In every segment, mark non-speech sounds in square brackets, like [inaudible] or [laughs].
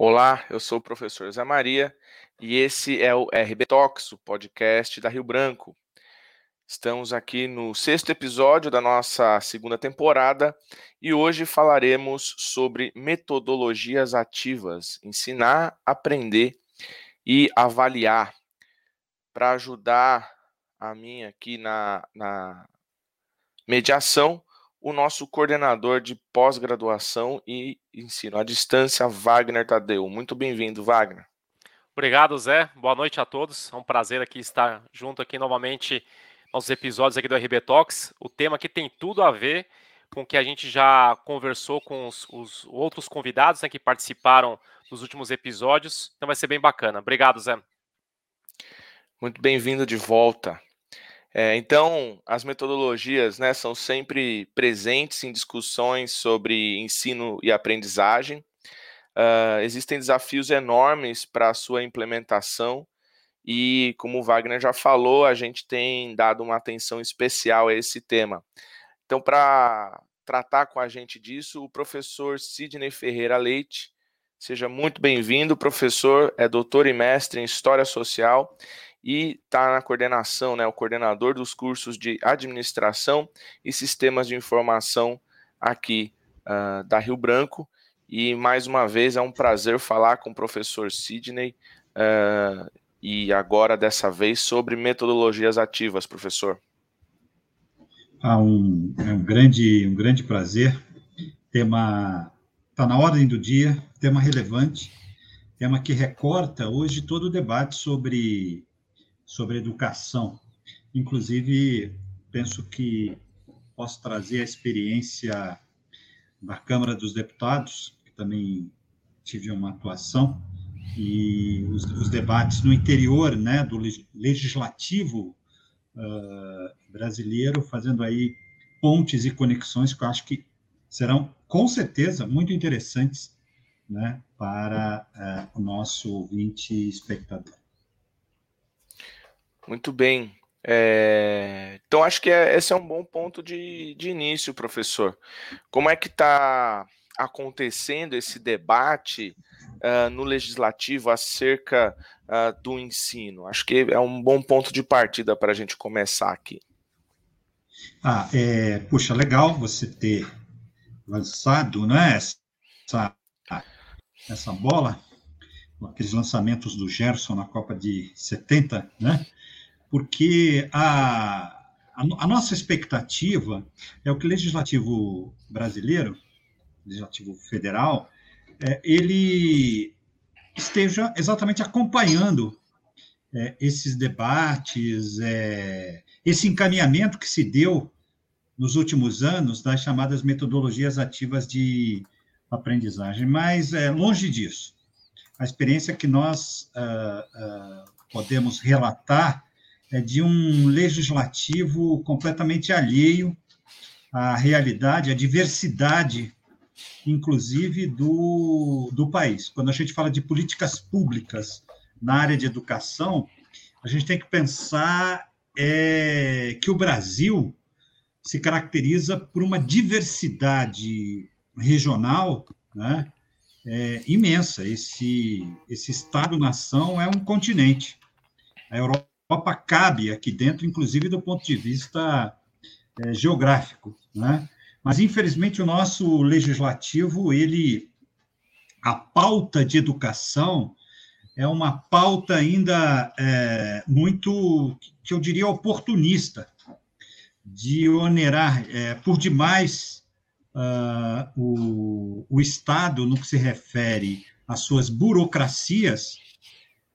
Olá, eu sou o professor Zé Maria e esse é o RB Talks, o podcast da Rio Branco. Estamos aqui no sexto episódio da nossa segunda temporada e hoje falaremos sobre metodologias ativas, ensinar, aprender e avaliar. Para ajudar a mim aqui na, na mediação, o nosso coordenador de pós-graduação e ensino à distância, Wagner Tadeu. Muito bem-vindo, Wagner. Obrigado, Zé. Boa noite a todos. É um prazer aqui estar junto aqui novamente nos episódios aqui do RB Talks. O tema aqui tem tudo a ver com o que a gente já conversou com os, os outros convidados né, que participaram dos últimos episódios. Então vai ser bem bacana. Obrigado, Zé. Muito bem-vindo de volta. É, então, as metodologias né, são sempre presentes em discussões sobre ensino e aprendizagem. Uh, existem desafios enormes para a sua implementação e, como o Wagner já falou, a gente tem dado uma atenção especial a esse tema. Então, para tratar com a gente disso, o professor Sidney Ferreira Leite. Seja muito bem-vindo, professor, é doutor e mestre em História Social e está na coordenação, né, o coordenador dos cursos de administração e sistemas de informação aqui uh, da Rio Branco. E mais uma vez é um prazer falar com o professor Sidney uh, e agora dessa vez sobre metodologias ativas, professor. Ah, um, é um grande, um grande prazer. Tema está na ordem do dia, tema relevante, tema que recorta hoje todo o debate sobre sobre educação. Inclusive, penso que posso trazer a experiência da Câmara dos Deputados, que também tive uma atuação, e os, os debates no interior né, do legislativo uh, brasileiro, fazendo aí pontes e conexões que eu acho que serão, com certeza, muito interessantes né, para uh, o nosso ouvinte espectador. Muito bem. É... Então, acho que é, esse é um bom ponto de, de início, professor. Como é que está acontecendo esse debate uh, no legislativo acerca uh, do ensino? Acho que é um bom ponto de partida para a gente começar aqui. Ah, é, puxa, legal você ter lançado né, essa, essa bola, aqueles lançamentos do Gerson na Copa de 70, né? Porque a, a, a, nossa expectativa é o que o legislativo brasileiro, legislativo federal, é, ele esteja exatamente acompanhando é, esses debates, é, esse encaminhamento que se deu nos últimos anos das chamadas metodologias ativas de aprendizagem. Mas, é, longe disso, a experiência que nós uh, uh, podemos relatar de um legislativo completamente alheio à realidade, à diversidade, inclusive, do, do país. Quando a gente fala de políticas públicas na área de educação, a gente tem que pensar é, que o Brasil se caracteriza por uma diversidade regional né, é, imensa. Esse, esse Estado-nação é um continente. A Europa Europa cabe aqui dentro, inclusive do ponto de vista é, geográfico, né? Mas infelizmente o nosso legislativo ele a pauta de educação é uma pauta ainda é, muito que eu diria oportunista de onerar é, por demais uh, o, o Estado no que se refere às suas burocracias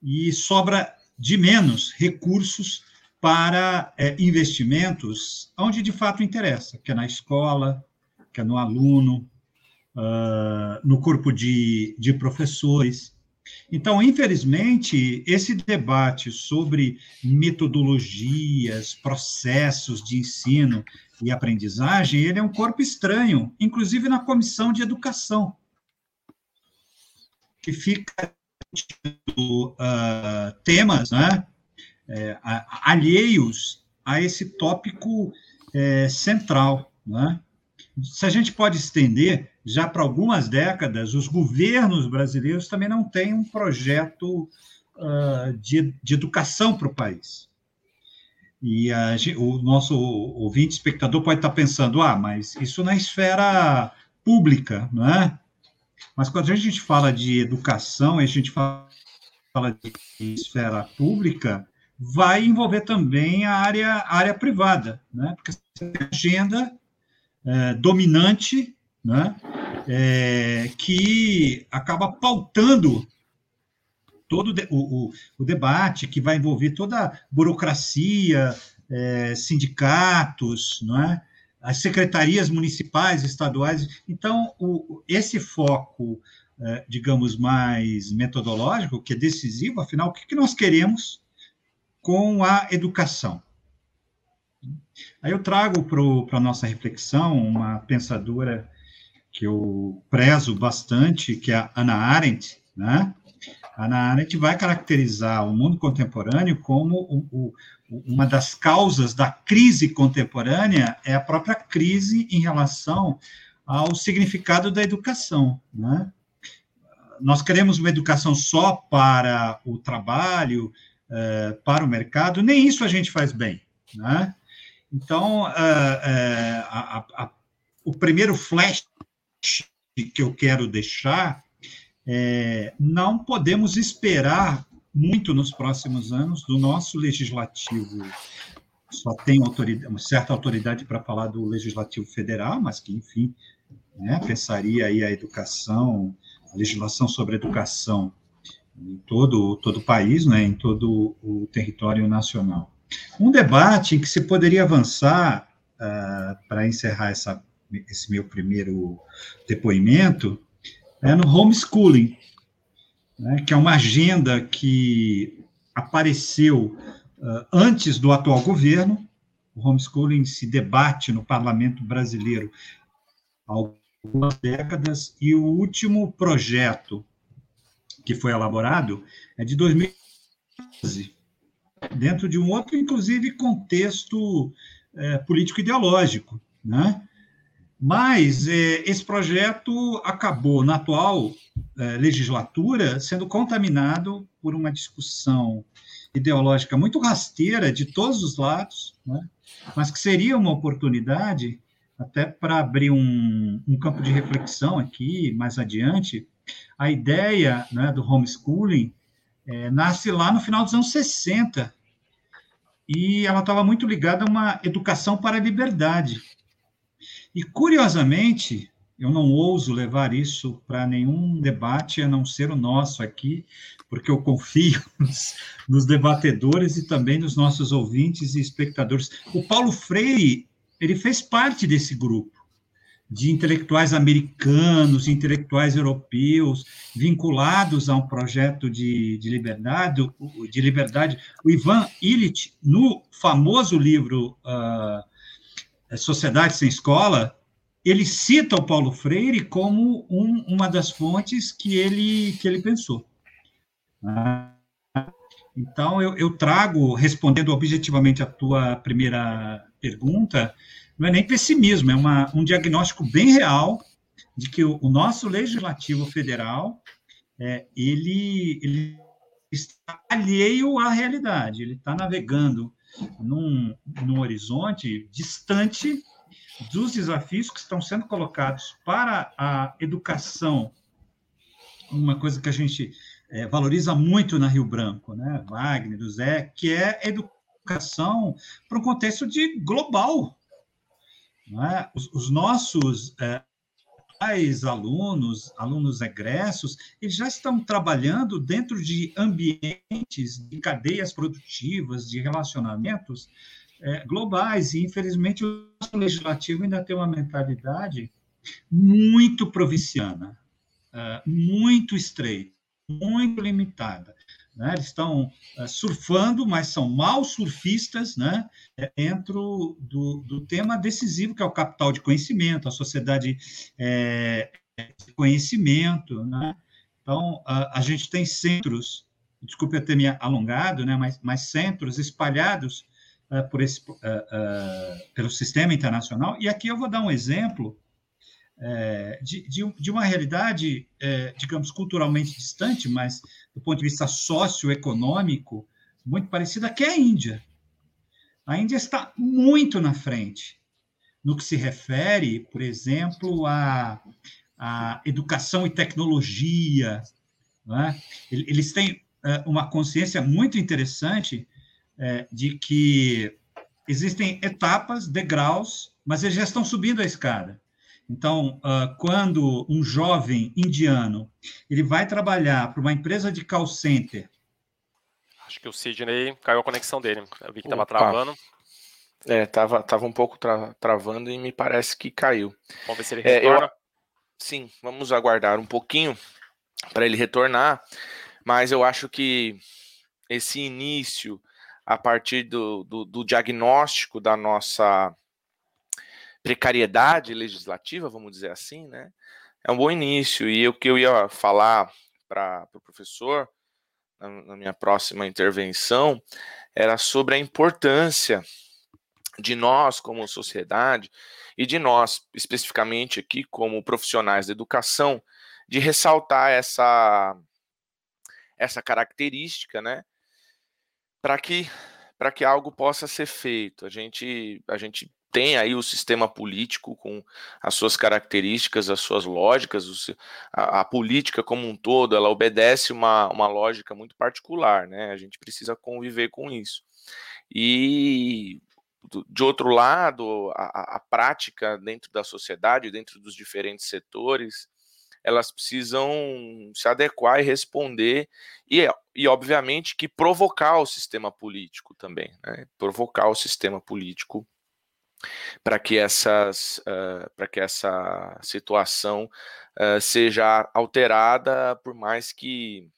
e sobra de menos recursos para é, investimentos onde de fato interessa, que é na escola, que é no aluno, uh, no corpo de, de professores. Então, infelizmente, esse debate sobre metodologias, processos de ensino e aprendizagem, ele é um corpo estranho, inclusive na comissão de educação, que fica uh, temas né, é, alheios a esse tópico é, central. Né? se a gente pode estender, já para algumas décadas, os governos brasileiros também não têm um projeto uh, de, de educação para o país. E a, o nosso ouvinte, espectador, pode estar pensando: ah, mas isso na esfera pública, não é? Mas quando a gente fala de educação, a gente fala de esfera pública, vai envolver também a área, a área privada, né? porque você tem agenda é, dominante né? É, que acaba pautando todo o, o, o, debate, que vai envolver toda a burocracia, é, sindicatos, não é? As secretarias municipais, estaduais. Então, o, esse foco, é, digamos, mais metodológico, que é decisivo, afinal, o que, que nós queremos com a educação? Aí eu trago para a nossa reflexão uma pensadora que eu prezo bastante, que é a Ana Arendt, né? A Ana Arendt vai caracterizar o mundo contemporâneo como o, o, uma das causas da crise contemporânea é a própria crise em relação ao significado da educação, né? Nós queremos uma educação só para o trabalho, uh, para o mercado, nem isso a gente faz bem, né? Então, uh, uh, a, a, o primeiro flash que eu quero deixar é, não podemos esperar muito nos próximos anos do nosso legislativo. Só tem autoridade, uma certa autoridade para falar do legislativo federal, mas que, enfim, né, pensaria aí a educação, a legislação sobre a educação em todo, todo o país, né, em todo o território nacional. Um debate em que se poderia avançar, uh, para encerrar essa, esse meu primeiro depoimento, é no homeschooling, né, que é uma agenda que apareceu uh, antes do atual governo. O homeschooling se debate no parlamento brasileiro há algumas décadas, e o último projeto que foi elaborado é de 2012, dentro de um outro, inclusive, contexto é, político-ideológico. Né? Mas é, esse projeto acabou, na atual é, legislatura, sendo contaminado por uma discussão ideológica muito rasteira de todos os lados, né? mas que seria uma oportunidade até para abrir um, um, campo de reflexão aqui mais adiante. A ideia né, do homeschooling é, nasce lá no final dos anos 60, e ela estava muito ligada a uma educação para a liberdade. E, curiosamente, eu não ouso levar isso para nenhum debate a não ser o nosso aqui, porque eu confio [laughs] nos, nos, debatedores e também nos nossos ouvintes e espectadores. O Paulo Freire, ele fez parte desse grupo de intelectuais americanos, intelectuais europeus, vinculados a um projeto de, de liberdade, de liberdade. O Ivan Illich, no famoso livro uh, Sociedade Sem Escola, ele cita o Paulo Freire como um, uma das fontes que ele, que ele pensou. Então, eu, eu trago, respondendo objetivamente a tua primeira pergunta, não é nem pessimismo, é uma, um diagnóstico bem real de que o, o nosso legislativo federal é, ele, ele está alheio à realidade, ele está navegando num, num horizonte distante dos desafios que estão sendo colocados para a educação, uma coisa que a gente é, valoriza muito na Rio Branco, né? Wagner, do Zé, que é educação para um contexto de global, é? Os, os, nossos é, alunos, alunos egressos, eles já estão trabalhando dentro de ambientes, de cadeias produtivas, de relacionamentos é, globais, e infelizmente o legislativo ainda tem uma mentalidade muito provinciana, é, muito estreita, muito limitada. Né? Eles estão uh, surfando, mas são maus surfistas né? É, dentro do, do tema decisivo, que é o capital de conhecimento, a sociedade é, de conhecimento. Né? Então, a, a gente tem centros, desculpe eu ter me alongado, né? mas, mas centros espalhados uh, por esse, uh, pelo sistema internacional. E aqui eu vou dar um exemplo de, de, de, uma realidade, digamos, culturalmente distante, mas do ponto de vista socioeconômico, muito parecida, que é a Índia. A Índia está muito na frente no que se refere, por exemplo, à, à educação e tecnologia. É? Eles têm é, uma consciência muito interessante é, de que existem etapas, degraus, mas eles já estão subindo a escada. Então, uh, quando um jovem indiano ele vai trabalhar para uma empresa de call center. Acho que o Sidney caiu a conexão dele. Eu vi que estava travando. É, tava, tava um pouco tra travando e me parece que caiu. Vamos ver se ele retorna. É, eu, sim, vamos aguardar um pouquinho para ele retornar, mas eu acho que esse início, a partir do, do, do diagnóstico da nossa precariedade legislativa, vamos dizer assim, né? É um bom início. E o que eu ia falar para o pro professor na, na minha próxima intervenção era sobre a importância de nós como sociedade e de nós especificamente aqui como profissionais da educação de ressaltar essa essa característica, né? Para que para que algo possa ser feito. A gente a gente tem aí o sistema político com as suas características, as suas lógicas, a, a, política como um todo, ela obedece uma, uma lógica muito particular, né? A gente precisa conviver com isso. E de outro lado, a, a, prática dentro da sociedade, dentro dos diferentes setores, elas precisam se adequar e responder, e, e obviamente que provocar o sistema político também, né? provocar o sistema político para que essas uh, para que essa situação uh, seja alterada por mais que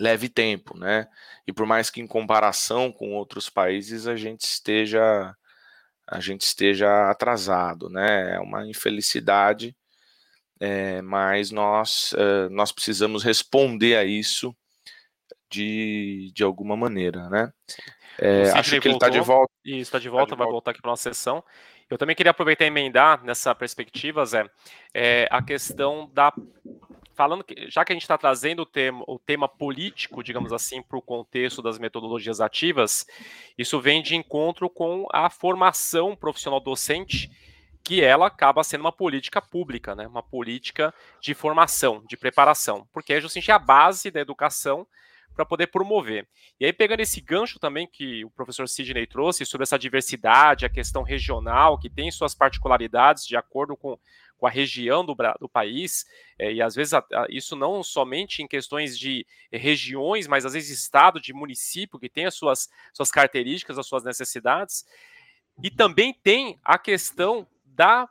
leve tempo, né? E por mais que em comparação com outros países a gente esteja a gente esteja atrasado, né? É uma infelicidade, é, mas nós uh, nós precisamos responder a isso de, de alguma maneira, né? É, acho que voltou, ele está de volta. E está de volta, tá de vai volta. voltar aqui para nossa sessão. Eu também queria aproveitar e emendar nessa perspectiva, Zé, é, a questão da falando que, já que a gente está trazendo o tema, o tema político, digamos assim, para o contexto das metodologias ativas, isso vem de encontro com a formação profissional docente, que ela acaba sendo uma política pública, né? uma política de formação, de preparação, porque é justamente a base da educação para poder promover. E aí, pegando esse gancho também que o professor Sidney trouxe sobre essa diversidade, a questão regional, que tem suas particularidades de acordo com com a região do, do país, é, e às vezes a, a, isso não somente em questões de regiões, mas às vezes estado, de município, que tem as suas, suas características, as suas necessidades, e também tem a questão da,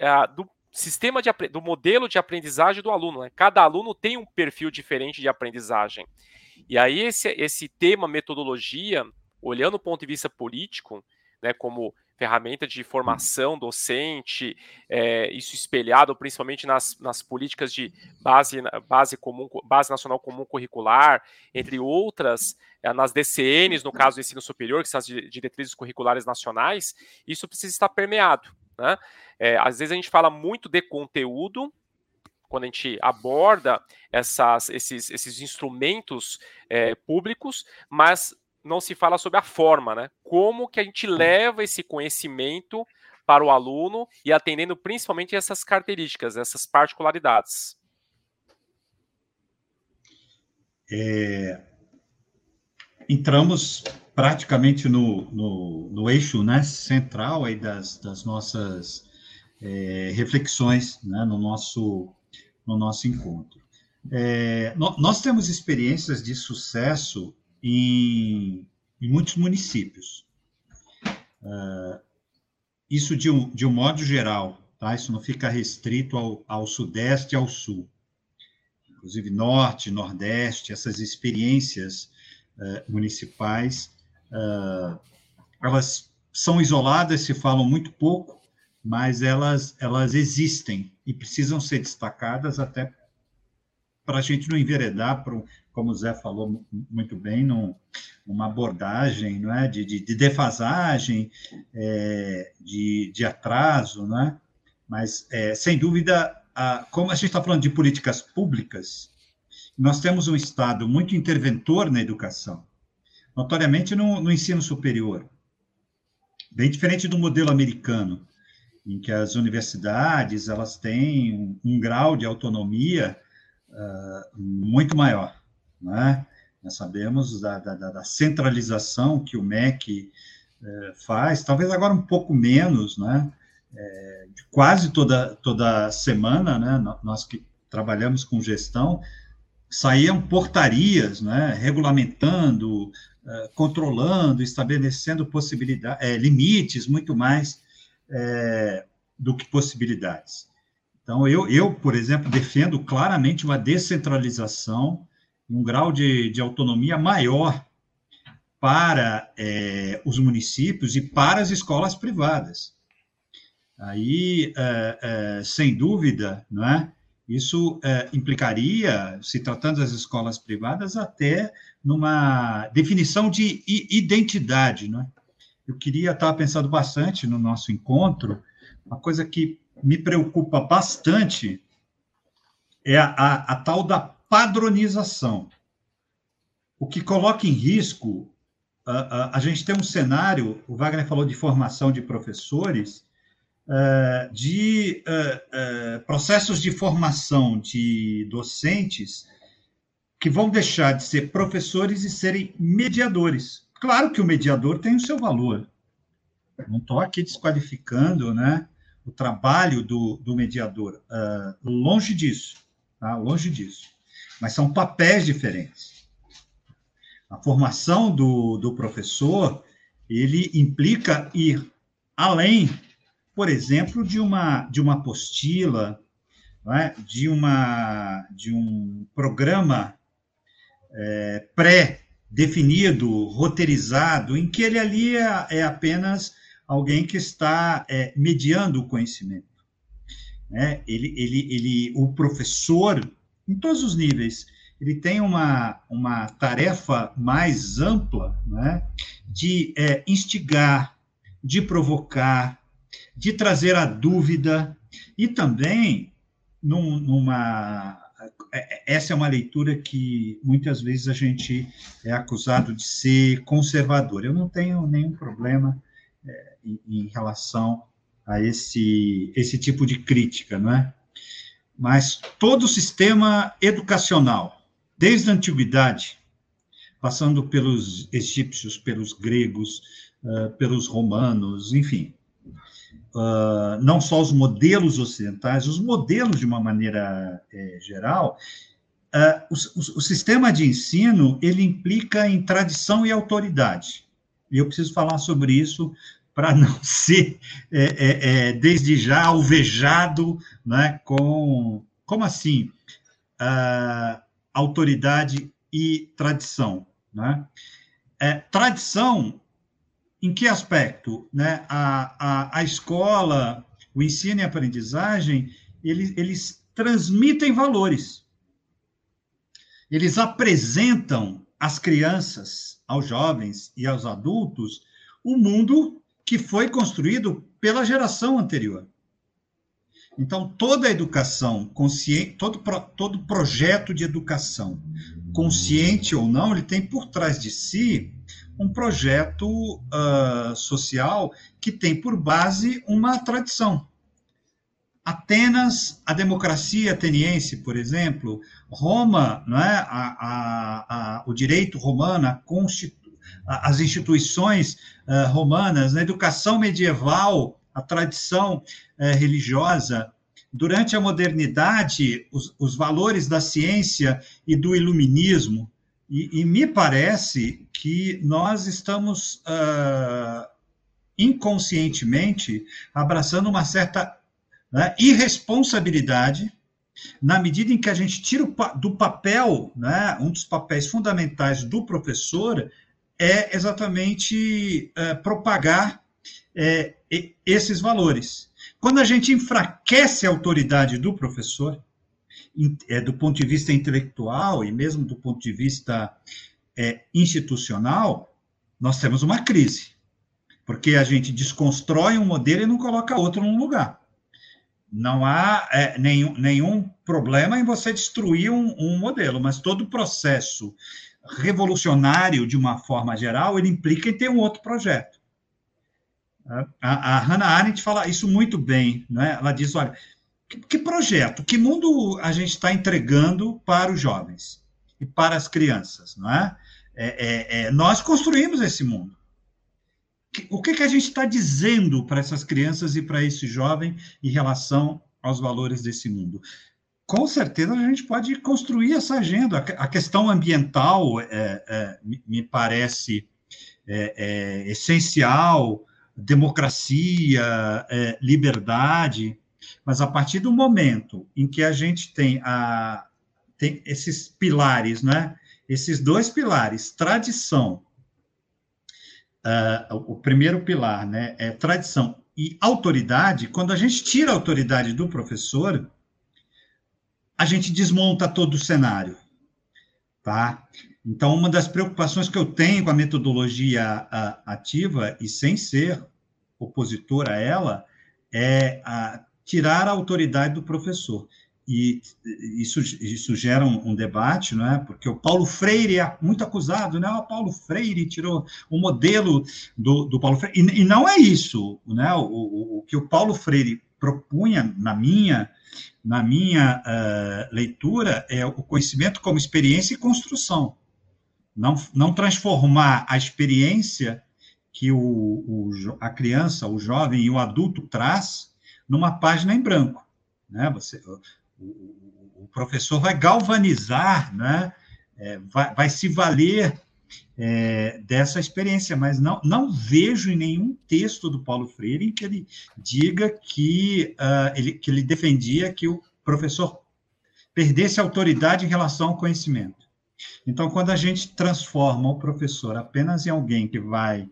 a, do sistema de, do modelo de aprendizagem do aluno. Né? Cada aluno tem um perfil diferente de aprendizagem. E aí esse, esse tema metodologia, olhando do ponto de vista político, né, como ferramenta de formação docente, é, isso espelhado principalmente nas, nas políticas de base, base, comum, base nacional comum curricular, entre outras, é, nas DCNs, no caso do ensino superior, que são as diretrizes curriculares nacionais, isso precisa estar permeado. Né? É, às vezes a gente fala muito de conteúdo, quando a gente aborda essas, esses, esses instrumentos é, públicos, mas não se fala sobre a forma, né? Como que a gente leva esse conhecimento para o aluno e atendendo principalmente essas características, essas particularidades. É, entramos praticamente no, no, no, eixo né, central aí das, das nossas é, reflexões né, no, nosso, no nosso encontro. É, nós temos experiências de sucesso em, em muitos municípios. Uh, isso de um, de um modo geral, tá? Isso não fica restrito ao, ao sudeste e ao sul. Inclusive norte, nordeste, essas experiências uh, municipais, uh, elas são isoladas, se falam muito pouco, mas elas, elas existem e precisam ser destacadas até para a gente não enveredar para como o Zé falou muito bem, num, numa abordagem não é, de, de, de defasagem, é, de, de atraso, não é? mas, é, sem dúvida, a, como a gente está falando de políticas públicas, nós temos um Estado muito interventor na educação, notoriamente no, no ensino superior, bem diferente do modelo americano, em que as universidades elas têm um, um grau de autonomia uh, muito maior, né? Nós sabemos da, da, da, centralização que o MEC uh, faz, talvez agora um pouco menos, né? É, quase toda, toda semana, né? Nós que trabalhamos com gestão, saíam portarias, né? Regulamentando, uh, controlando, estabelecendo possibilidades, é, limites muito mais é, do que possibilidades. Então, eu, eu, por exemplo, defendo claramente uma descentralização, um grau de, de autonomia maior para é, os municípios e para as escolas privadas. Aí, é, é, sem dúvida, não é? isso é, implicaria, se tratando das escolas privadas, até numa definição de identidade. Não é? Eu queria estar pensando bastante no nosso encontro, uma coisa que me preocupa bastante é a, a, a tal da padronização. O que coloca em risco, a, a, gente tem um cenário, o Wagner falou de formação de professores, uh, de uh, uh, processos de formação de docentes que vão deixar de ser professores e serem mediadores. Claro que o mediador tem o seu valor. Não estou aqui desqualificando, né? o trabalho do, do mediador. Uh, longe disso, tá? longe disso. Mas são papéis diferentes. A formação do, do professor, ele implica ir além, por exemplo, de uma, de uma apostila, é? de, uma, de um programa é, pré-definido, roteirizado, em que ele ali é, é apenas alguém que está é, mediando o conhecimento. Né? Ele, ele, ele, o professor, em todos os níveis, ele tem uma, uma tarefa mais ampla né? de é, instigar, de provocar, de trazer a dúvida e também num, numa essa é uma leitura que muitas vezes a gente é acusado de ser conservador. Eu não tenho nenhum problema é, em, em, relação a esse, esse tipo de crítica, não é? Mas todo o sistema educacional, desde a antiguidade, passando pelos egípcios, pelos gregos, uh, pelos romanos, enfim, uh, não só os modelos ocidentais, os modelos de uma maneira é, geral, uh, o, o, o, sistema de ensino ele implica em tradição e autoridade. E eu preciso falar sobre isso para não [laughs] ser, é, é, é, desde já, alvejado né, com, como assim, uh, autoridade e tradição. Né? É, tradição, em que aspecto? Né? A, a, a escola, o ensino e a aprendizagem, eles, eles transmitem valores. Eles apresentam às crianças, aos jovens e aos adultos o mundo que foi construído pela geração anterior. Então, toda a educação consciente, todo, todo projeto de educação, consciente ou não, ele tem por trás de si um projeto uh, social que tem por base uma tradição. Atenas, a democracia ateniense, por exemplo, Roma, não é? a, a, a, o direito romano, a, constitu, as instituições uh, romanas, na educação medieval, a tradição uh, religiosa, durante a modernidade, os, os, valores da ciência e do iluminismo, e, e me parece que nós estamos uh, inconscientemente abraçando uma certa né, irresponsabilidade na medida em que a gente tira do papel, né, um dos papéis fundamentais do professor é exatamente é, propagar é, esses valores. Quando a gente enfraquece a autoridade do professor, é, do ponto de vista intelectual e mesmo do ponto de vista é, institucional, nós temos uma crise, porque a gente desconstrói um modelo e não coloca outro no lugar. Não há é, nenhum, nenhum problema em você destruir um, um modelo, mas todo processo revolucionário, de uma forma geral, ele implica em ter um outro projeto. A, a Hannah Arendt fala isso muito bem, né? ela diz, olha, que, projeto, que mundo a gente está entregando para os jovens e para as crianças, não é? é, é, é nós construímos esse mundo. O que, que a gente está dizendo para essas crianças e para esse jovem em relação aos valores desse mundo? Com certeza a gente pode construir essa agenda. A questão ambiental é, é, me parece é, é essencial, democracia, é, liberdade, mas a partir do momento em que a gente tem, a, tem esses pilares, né? esses dois pilares, tradição, uh, o primeiro pilar né, é tradição e autoridade, quando a gente tira a autoridade do professor, a gente desmonta todo o cenário, tá? Então, uma das preocupações que eu tenho com a metodologia ativa, e sem ser opositor a ela, é a tirar a autoridade do professor. E isso, isso gera um, um, debate, não é? Porque o Paulo Freire é muito acusado, né? O Paulo Freire tirou o modelo do, do Paulo Freire. E, e não é isso, né? O, o, o, que o Paulo Freire propunha, na minha, na minha uh, leitura, é o conhecimento como experiência e construção. Não, não transformar a experiência que o, o, a criança, o jovem e o adulto traz numa página em branco. Né? Você, o, o professor vai galvanizar, né? É, vai, vai, se valer é, dessa experiência, mas não, não vejo em nenhum texto do Paulo Freire em que ele diga que, uh, ele, que ele defendia que o professor perdesse autoridade em relação ao conhecimento. Então, quando a gente transforma o professor apenas em alguém que vai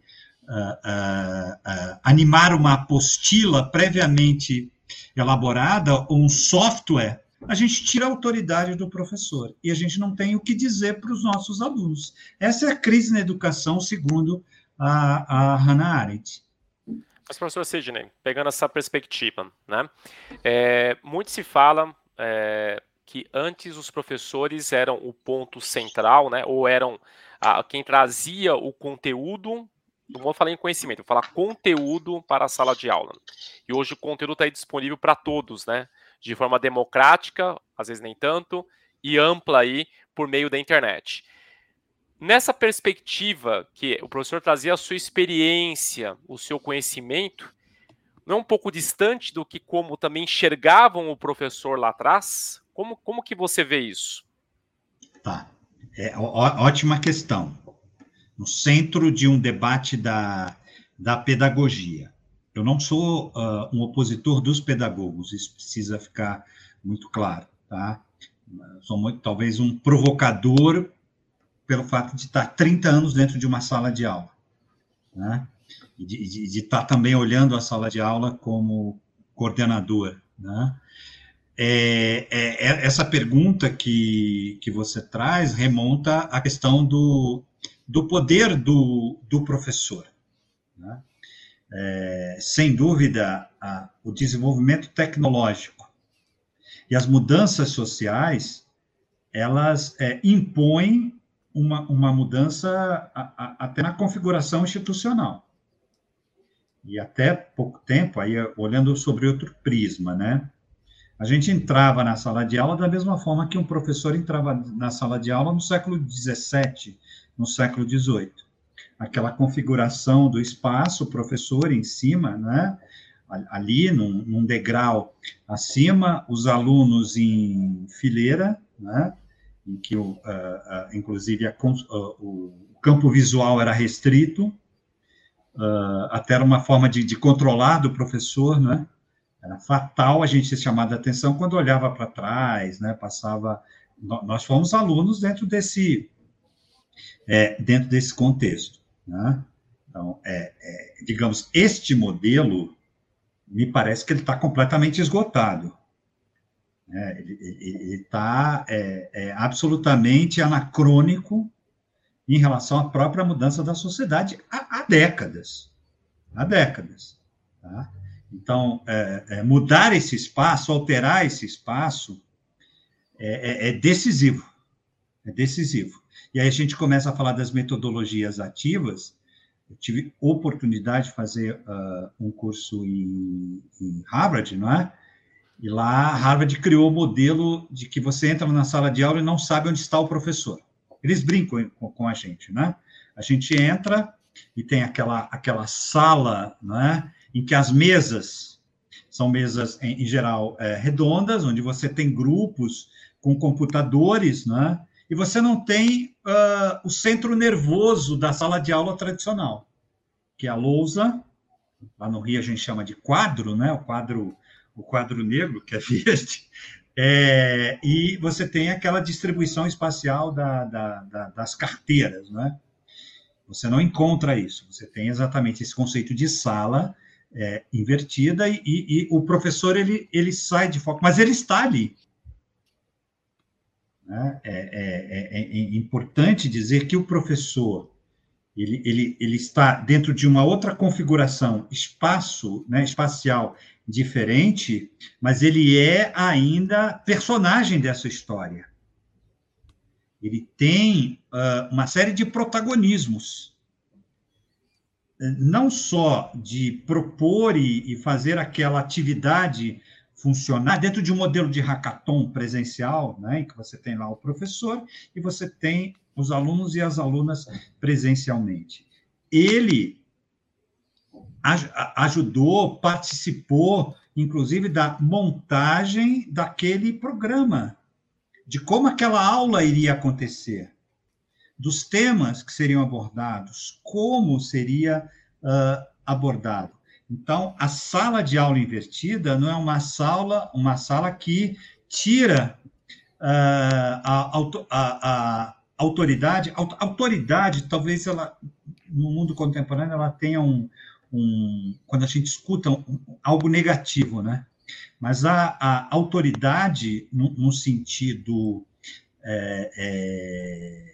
animar uma apostila previamente elaborada, um software, a gente tira a autoridade do professor e a gente não tem o que dizer para os nossos alunos. Essa é a crise na educação, segundo a, a Hannah Arendt. Mas, professor Sidney, pegando essa perspectiva, né? É, muito se fala é, que antes os professores eram o ponto central, né? Ou eram a, quem trazia o conteúdo não vou falar em conhecimento, vou falar conteúdo para a sala de aula. E hoje o conteúdo está disponível para todos, né? De forma democrática, às vezes nem tanto, e ampla aí por meio da internet. Nessa perspectiva que o professor trazia a sua experiência, o seu conhecimento, não é um pouco distante do que como também enxergavam o professor lá atrás? Como, como que você vê isso? Tá. É, ó, ótima questão no centro de um debate da, da pedagogia. Eu não sou uh, um opositor dos pedagogos, isso precisa ficar muito claro, tá? Sou muito, talvez um provocador pelo fato de estar 30 anos dentro de uma sala de aula, né? E de, de, de estar também olhando a sala de aula como coordenador, né? É, é, é, essa pergunta que, que você traz remonta à questão do, do poder do, do professor. Né? É, sem dúvida, a, o desenvolvimento tecnológico e as mudanças sociais, elas é, impõem uma, uma mudança a, a, até na configuração institucional. E até pouco tempo, aí olhando sobre outro prisma, né? A gente entrava na sala de aula da mesma forma que um professor entrava na sala de aula no século XVII, no século XVIII. Aquela configuração do espaço, o professor em cima, né? ali num, num degrau acima, os alunos em fileira, né? em que, o, uh, uh, inclusive, a, uh, o campo visual era restrito, até era uma forma de, de controlar do professor, né? Era fatal a gente ser chamado a atenção quando olhava para trás, né? Passava. Nós fomos alunos dentro desse, é, dentro desse contexto, né? Então, é, é, digamos, este modelo me parece que ele está completamente esgotado. É, ele está é, é, absolutamente anacrônico em relação à própria mudança da sociedade há, há décadas. Há décadas. Tá? Então, é, mudar esse espaço, alterar esse espaço, é, decisivo. É decisivo. E aí a gente começa a falar das metodologias ativas. Eu tive oportunidade de fazer uh, um curso em, em Harvard, não é? E lá, Harvard criou o modelo de que você entra na sala de aula e não sabe onde está o professor. Eles brincam com, a gente, né? A gente entra e tem aquela, aquela sala, né? Em que as mesas são mesas, em, em geral, é, redondas, onde você tem grupos com computadores, né? E você não tem uh, o centro nervoso da sala de aula tradicional, que é a lousa, lá no Rio a gente chama de quadro, né? O quadro o quadro negro, que é [laughs] verde, é, e você tem aquela distribuição espacial da, da, da, das carteiras, né? Você não encontra isso, você tem exatamente esse conceito de sala é, invertida e, e, e, o professor ele, ele sai de foco, mas ele está ali. Né? É, é, é, é importante dizer que o professor ele, ele, ele está dentro de uma outra configuração espaço, né, espacial diferente, mas ele é ainda personagem dessa história. Ele tem uh, uma série de protagonismos, não só de propor e fazer aquela atividade funcionar dentro de um modelo de hackathon presencial, né, em que você tem lá o professor e você tem os alunos e as alunas presencialmente. Ele ajudou, participou, inclusive, da montagem daquele programa, de como aquela aula iria acontecer, dos temas que seriam abordados, como seria uh, abordado. Então, a sala de aula invertida não é uma sala, uma sala que tira uh, a, a, a, autoridade. A autoridade, talvez ela, no mundo contemporâneo, ela tenha um, um, quando a gente escuta um, algo negativo, né? Mas a, a autoridade, no, no sentido é, é,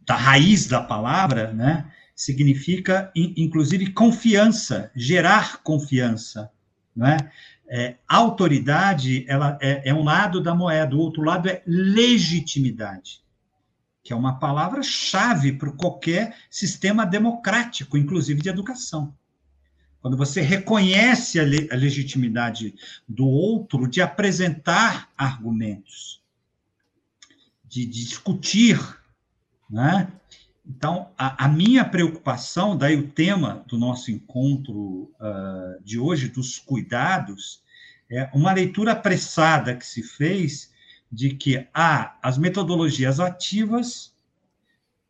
da raiz da palavra, né? Significa, inclusive, confiança, gerar confiança, né? É, autoridade ela é, é um lado da moeda, o outro lado é legitimidade que é uma palavra-chave para qualquer sistema democrático, inclusive de educação. Quando você reconhece a, le a legitimidade do outro de apresentar argumentos, de discutir, né? Então, a, a, minha preocupação, daí o tema do nosso encontro uh, de hoje, dos cuidados, é uma leitura apressada que se fez de que ah, as metodologias ativas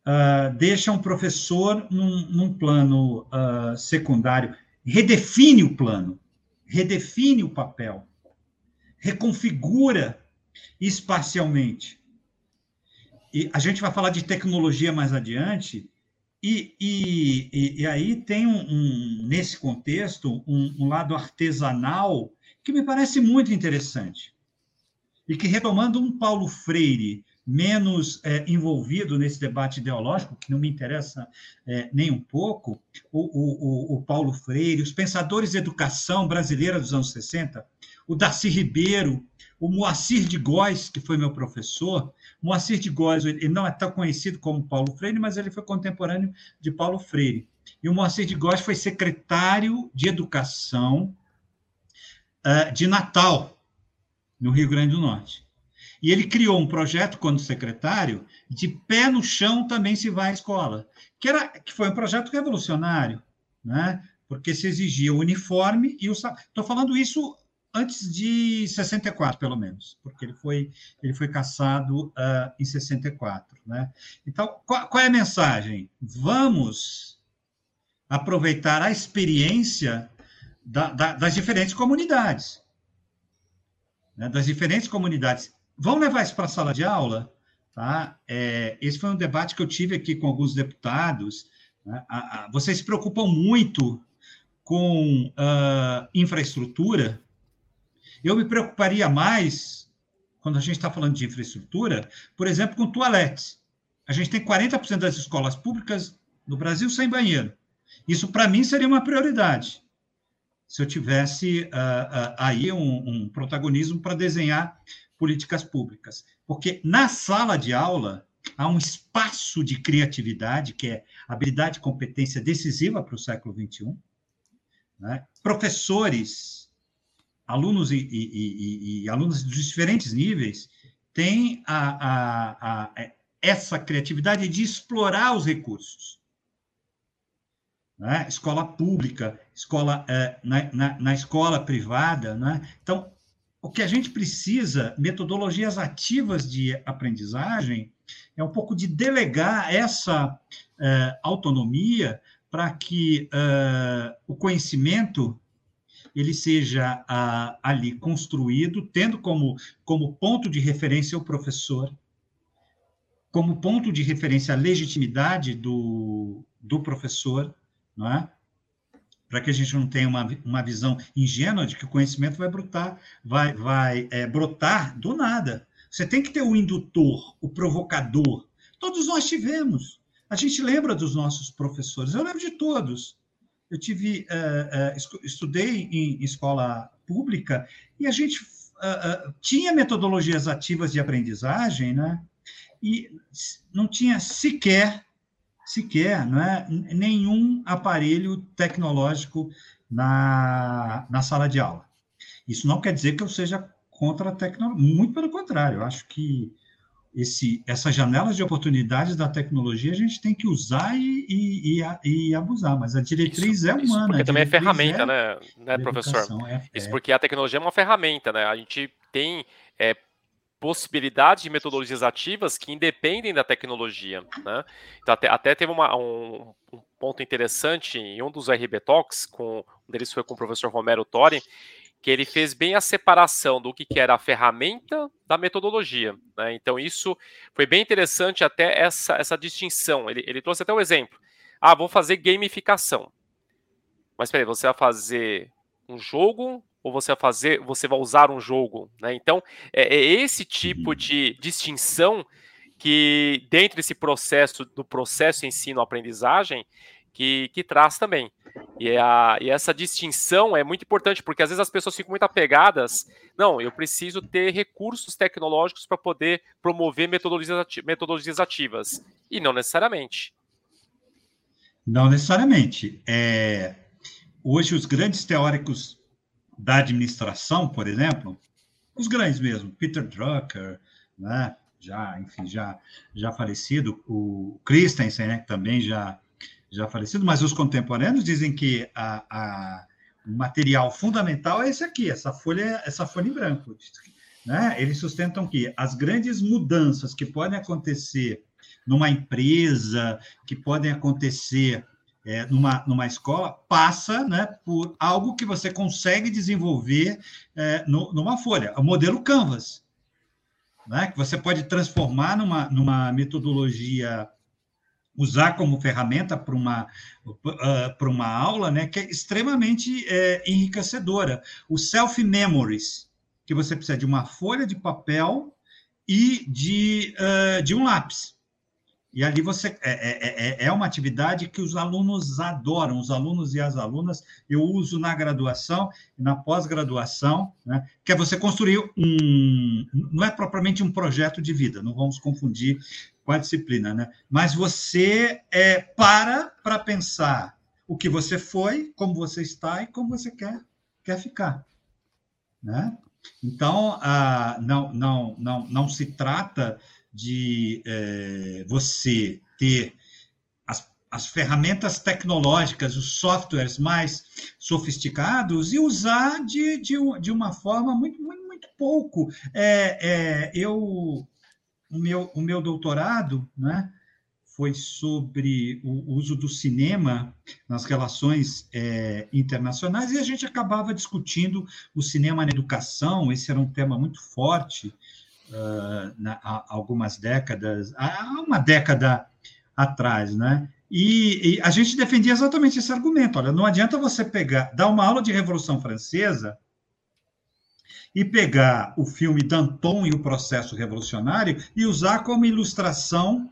uh, deixam o professor num, num plano uh, secundário redefine o plano, redefine o papel, reconfigura espacialmente. E a gente vai falar de tecnologia mais adiante, e, e, e aí tem um, um nesse contexto um, um lado artesanal que me parece muito interessante. E que, retomando um Paulo Freire menos é, envolvido nesse debate ideológico, que não me interessa é, nem um pouco, o, o, o, Paulo Freire, os pensadores de educação brasileira dos anos 60, o Darcy Ribeiro, o Moacir de Góes, que foi meu professor. Moacir de Góes, ele não é tão conhecido como Paulo Freire, mas ele foi contemporâneo de Paulo Freire. E o Moacir de Góes foi secretário de Educação uh, de Natal, no Rio Grande do Norte. E ele criou um projeto, quando secretário, de pé no chão também se vai à escola, que, era, que foi um projeto revolucionário, né? porque se exigia o uniforme e o. Estou falando isso antes de 64, pelo menos, porque ele foi, ele foi caçado uh, em 64. Né? Então, qual, qual é a mensagem? Vamos aproveitar a experiência da, da, das diferentes comunidades. Né? Das diferentes comunidades Vamos levar isso para a sala de aula? Tá? É, esse foi um debate que eu tive aqui com alguns deputados. Né? A, a, vocês se preocupam muito com uh, infraestrutura. Eu me preocuparia mais quando a gente está falando de infraestrutura, por exemplo, com toaletes. A gente tem 40% das escolas públicas no Brasil sem banheiro. Isso, para mim, seria uma prioridade. Se eu tivesse uh, uh, aí um, um protagonismo para desenhar políticas públicas. Porque na sala de aula há um espaço de criatividade, que é habilidade e competência decisiva para o século XXI. Né? Professores, alunos e, e, e, e, alunos dos diferentes níveis têm a, a, a, essa criatividade de explorar os recursos. Né? Escola pública, escola é, na, na, na, escola privada. Né? Então, o que a gente precisa, metodologias ativas de aprendizagem, é um pouco de delegar essa é, autonomia para que é, o conhecimento ele seja a, ali construído, tendo como, como ponto de referência o professor, como ponto de referência a legitimidade do, do professor, não é? para que a gente não tenha uma, uma visão ingênua de que o conhecimento vai brotar, vai, vai é, brotar do nada. Você tem que ter o indutor, o provocador. Todos nós tivemos. A gente lembra dos nossos professores. Eu lembro de todos. Eu tive, uh, uh, estudei em escola pública e a gente uh, tinha metodologias ativas de aprendizagem, né? E não tinha sequer, sequer, não é, nenhum aparelho tecnológico na, na sala de aula. Isso não quer dizer que eu seja contra a tecnologia, muito pelo contrário, eu acho que esse, essas janelas de oportunidades da tecnologia a gente tem que usar e, e, e, e abusar, mas a diretriz isso, é humana. Isso porque também é ferramenta, é né, né professor? É, isso é. porque a tecnologia é uma ferramenta, né? A gente tem é, possibilidades de metodologias ativas que independem da tecnologia, né? Então, até, até teve uma, um, um, ponto interessante em um dos RB Talks, com, um deles foi com o professor Romero Tori, que ele fez bem a separação do que, que era a ferramenta da metodologia. Né? Então, isso foi bem interessante até essa, essa distinção. Ele, ele trouxe até o um exemplo. Ah, vou fazer gamificação. Mas peraí, você vai fazer um jogo ou você vai fazer, você vai usar um jogo, né? Então é, é, esse tipo uhum. de distinção que dentro desse processo do processo ensino-aprendizagem que, que traz também. E, é a, e essa distinção é muito importante, porque às vezes as pessoas ficam muito apegadas. Não, eu preciso ter recursos tecnológicos para poder promover metodologias, ati metodologias ativas. E não necessariamente. Não necessariamente. É, hoje, os grandes teóricos da administração, por exemplo, os grandes mesmo, Peter Drucker, né, já, enfim, já, já falecido, o Christensen, né, também já já falecido, mas os contemporâneos dizem que a, a, o material fundamental é esse aqui, essa folha, essa folha em branco. Né? Eles sustentam que as grandes mudanças que podem acontecer numa empresa, que podem acontecer é, numa, numa escola, passa né, por algo que você consegue desenvolver é, no, numa folha, o modelo Canvas, né, que você pode transformar numa, numa metodologia usar como ferramenta para uma, uh, para uma aula, né, que é extremamente é, enriquecedora. O self-memories, que você precisa de uma folha de papel e de, uh, de um lápis. E ali você é, é, é, é uma atividade que os alunos adoram, os alunos e as alunas. Eu uso na graduação e na pós-graduação, né, que é você construir um. Não é propriamente um projeto de vida, não vamos confundir com a disciplina, né? Mas você é, para para pensar o que você foi, como você está e como você quer, quer ficar, né? Então, ah, não, não, não, não se trata de é, você ter as, as ferramentas tecnológicas, os softwares mais sofisticados e usar de, de, de uma forma muito, muito, muito pouco. É, é, eu, o, meu, o meu doutorado né, foi sobre o uso do cinema nas relações é, internacionais e a gente acabava discutindo o cinema na educação, esse era um tema muito forte, uh, na, há algumas décadas, há uma década atrás, né? E, e, a gente defendia exatamente esse argumento. Olha, não adianta você pegar, dar uma aula de Revolução Francesa e pegar o filme Danton e o Processo Revolucionário e usar como ilustração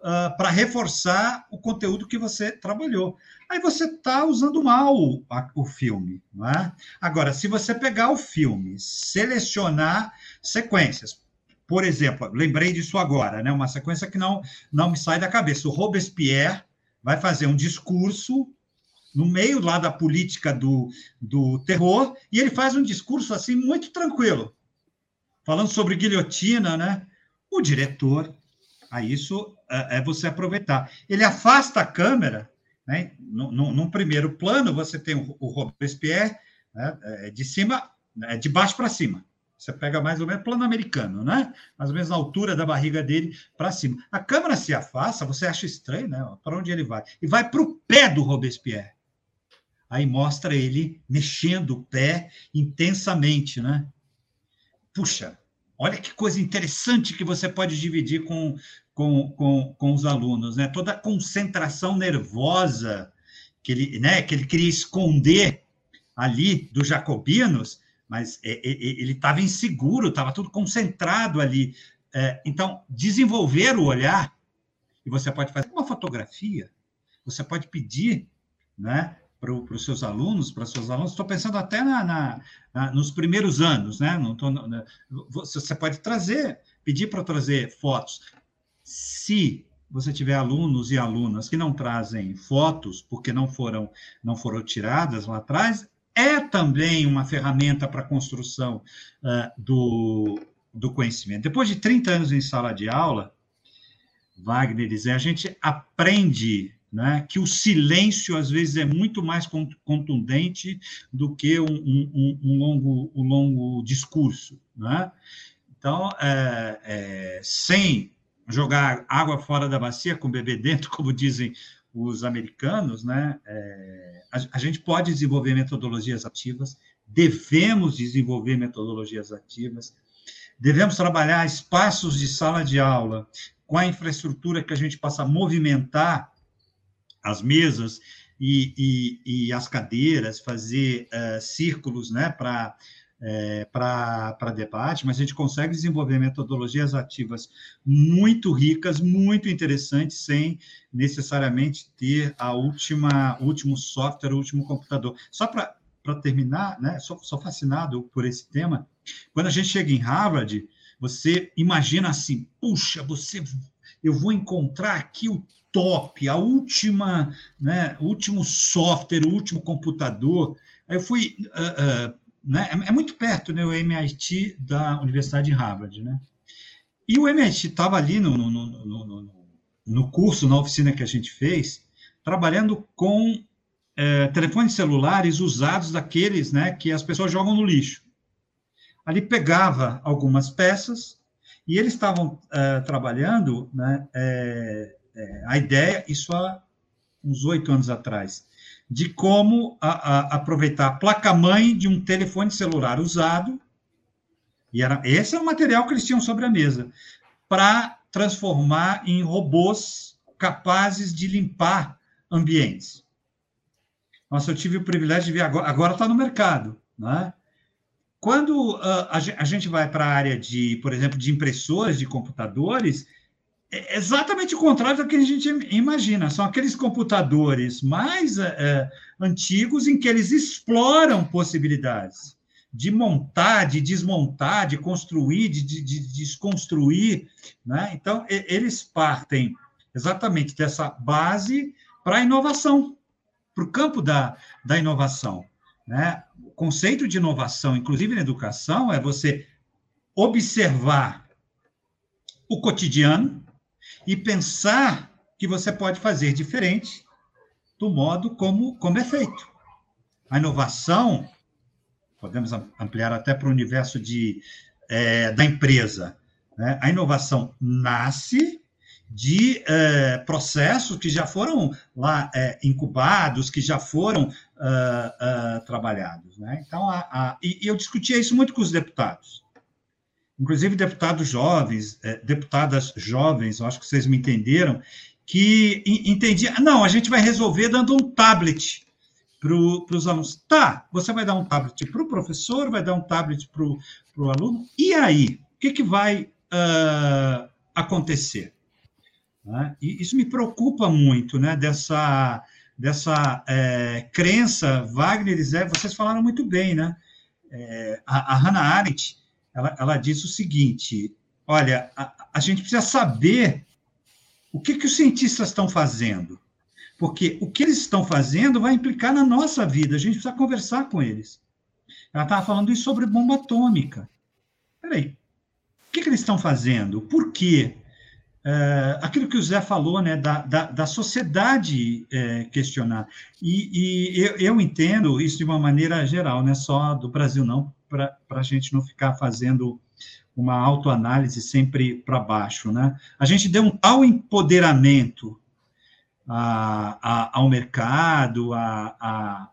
uh, para reforçar o conteúdo que você trabalhou. Aí você está usando mal o, a, o filme. Não é? Agora, se você pegar o filme, selecionar sequências, por exemplo, lembrei disso agora, né? uma sequência que não, não me sai da cabeça. O Robespierre vai fazer um discurso no meio lá da política do, do terror, e ele faz um discurso assim muito tranquilo, falando sobre guilhotina, né? O diretor, a isso é, é você aproveitar. Ele afasta a câmera, né? Num, primeiro plano, você tem o, o Robespierre né? É, de cima, é de baixo para cima. Você pega mais ou menos plano americano, né? Mais ou menos na altura da barriga dele para cima. A câmera se afasta, você acha estranho, né? Para onde ele vai? E vai para o pé do Robespierre. Aí mostra ele mexendo o pé intensamente, né? Puxa, olha que coisa interessante que você pode dividir com, com, com, com os alunos, né? Toda a concentração nervosa que ele, né, que ele queria esconder ali dos jacobinos, mas é, é, é, ele estava inseguro, estava tudo concentrado ali. Então, desenvolver o olhar, e você pode fazer uma fotografia, você pode pedir né, para os seus alunos, para seus alunos, estou pensando até na, na, na, nos primeiros anos, né? Não tô, na, você pode trazer, pedir para trazer fotos. Se você tiver alunos e alunas que não trazem fotos porque não foram não foram tiradas lá atrás, é também uma ferramenta para a construção uh, do, do conhecimento. Depois de 30 anos em sala de aula, Wagner diz, a gente aprende né, que o silêncio, às vezes, é muito mais contundente do que um, um, um longo, um longo discurso. Né? Então, é, é, sem jogar água fora da bacia com o bebê dentro, [laughs] como dizem os americanos, né, é, a, a gente pode desenvolver metodologias ativas, devemos desenvolver metodologias ativas, devemos trabalhar espaços de sala de aula com a infraestrutura que a gente possa movimentar as mesas e, e, e as cadeiras, fazer uh, círculos né, para é, para debate, mas a gente consegue desenvolver metodologias ativas muito ricas, muito interessantes, sem necessariamente ter a última, o último software, o último computador. Só para terminar, né, sou, sou fascinado por esse tema. Quando a gente chega em Harvard, você imagina assim, puxa, você, eu vou encontrar aqui o top, a última, né, o último software, o último computador. Aí eu fui, uh, uh, né, é, é, muito perto, né, o MIT da Universidade de Harvard, né? E o MIT estava ali no, no, no, no, curso, na oficina que a gente fez, trabalhando com é, telefones celulares usados daqueles, né, que as pessoas jogam no lixo. Ali pegava algumas peças e eles estavam uh, trabalhando, né, é, é, a ideia, isso há uns oito anos atrás, de como a, a, aproveitar a placa-mãe de um telefone celular usado, e era, esse é o material que eles tinham sobre a mesa, para transformar em robôs capazes de limpar ambientes. Nossa, eu tive o privilégio de ver, agora está no mercado, né? Quando uh, a, gente vai para a área de, por exemplo, de impressoras de computadores, é exatamente o contrário do que a gente imagina. São aqueles computadores mais é, antigos em que eles exploram possibilidades de montar, de desmontar, de construir, de, de, de desconstruir. Né? Então, eles partem exatamente dessa base para a inovação, para o campo da, da inovação. Né? O conceito de inovação, inclusive na educação, é você observar o cotidiano, e pensar que você pode fazer diferente do modo como, como é feito. A inovação, podemos ampliar até para o universo de, é, da empresa. Né? A inovação nasce de é, processos que já foram lá é, incubados, que já foram uh, uh, trabalhados. Né? Então, a, a, e, e eu discutia isso muito com os deputados inclusive deputados jovens, é, deputadas jovens, acho que vocês me entenderam, que entendiam, não, a gente vai resolver dando um tablet para os alunos. Tá, você vai dar um tablet para o professor, vai dar um tablet para o aluno, e aí? O que, que vai uh, acontecer? Né? E isso me preocupa muito, né? Dessa, dessa é, crença, Wagner e Zé, vocês falaram muito bem, né? É, a, a Hannah Arendt, ela, ela diz o seguinte, olha, a, a gente precisa saber o que, que os cientistas estão fazendo, porque o que eles estão fazendo vai implicar na nossa vida, a gente precisa conversar com eles. Ela estava falando isso sobre bomba atômica. Peraí, o que, que eles estão fazendo? Por quê? É, aquilo que o Zé falou, né, da, da, da sociedade é, questionar. E, e eu, eu, entendo isso de uma maneira geral, não é só do Brasil, não, para a gente não ficar fazendo uma autoanálise sempre para baixo. Né? A gente deu um tal empoderamento a, a, ao mercado, a,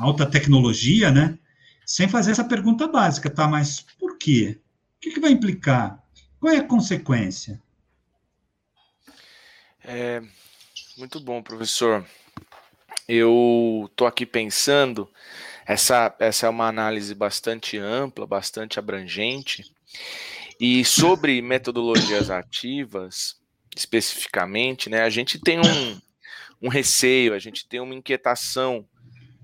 alta tecnologia, né? sem fazer essa pergunta básica, tá? Mas por quê? O que, que vai implicar? Qual é a consequência? É, muito bom, professor. Eu estou aqui pensando, essa, essa é uma análise bastante ampla, bastante abrangente, e sobre metodologias ativas, especificamente, né, a gente tem um, um receio, a gente tem uma inquietação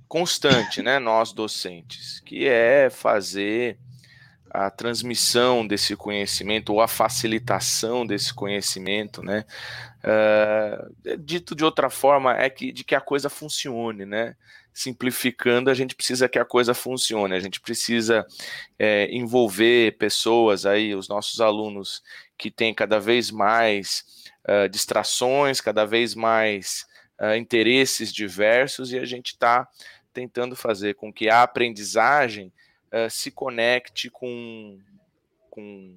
constante, né, nós docentes, que é fazer a transmissão desse conhecimento ou a facilitação desse conhecimento, né? Uh, dito de outra forma, é que de que a coisa funcione, né? Simplificando, a gente precisa que a coisa funcione, a gente precisa é, envolver pessoas aí, os nossos alunos que têm cada vez mais uh, distrações, cada vez mais uh, interesses diversos, e a gente está tentando fazer com que a aprendizagem uh, se conecte com, com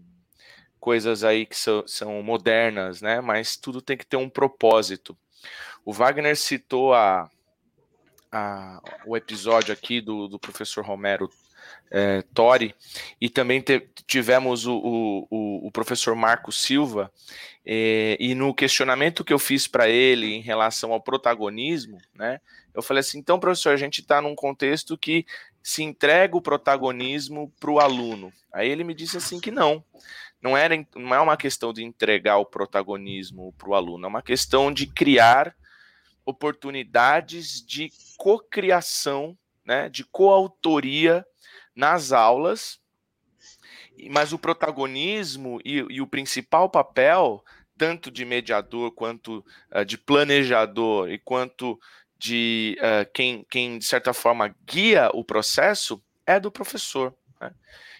coisas aí que so, são modernas, né? Mas tudo tem que ter um propósito. O Wagner citou a, a o episódio aqui do, do professor Romero é, Tori, e também te, tivemos o, o, o, professor Marco Silva, é, e no questionamento que eu fiz para ele em relação ao protagonismo, né, eu falei assim: então, professor, a gente está num contexto que se entrega o protagonismo para o aluno. Aí ele me disse assim que não. Não, era, não é uma questão de entregar o protagonismo para o aluno, é uma questão de criar oportunidades de cocriação, né, de coautoria nas aulas, mas o protagonismo e, e o principal papel, tanto de mediador quanto uh, de planejador e quanto de uh, quem, quem, de certa forma, guia o processo é do professor. Né?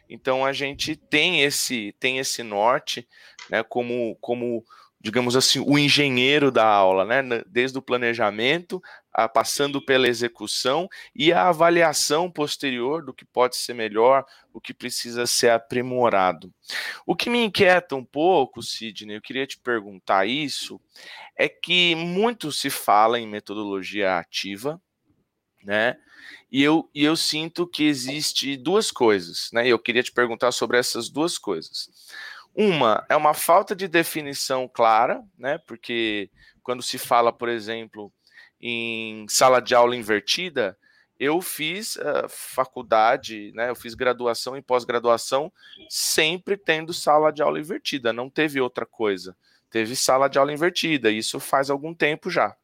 Então a gente tem esse, tem esse norte né, como, como, digamos assim, o engenheiro da aula, né? desde o planejamento, a, passando pela execução e a avaliação posterior do que pode ser melhor, o que precisa ser aprimorado. O que me inquieta um pouco, Sidney, eu queria te perguntar isso, é que muito se fala em metodologia ativa, né? E eu, e eu sinto que existe duas coisas, né? Eu queria te perguntar sobre essas duas coisas. Uma é uma falta de definição clara, né? Porque quando se fala, por exemplo, em sala de aula invertida, eu fiz uh, faculdade, né? Eu fiz graduação e pós-graduação sempre tendo sala de aula invertida, não teve outra coisa teve sala de aula invertida, isso faz algum tempo já.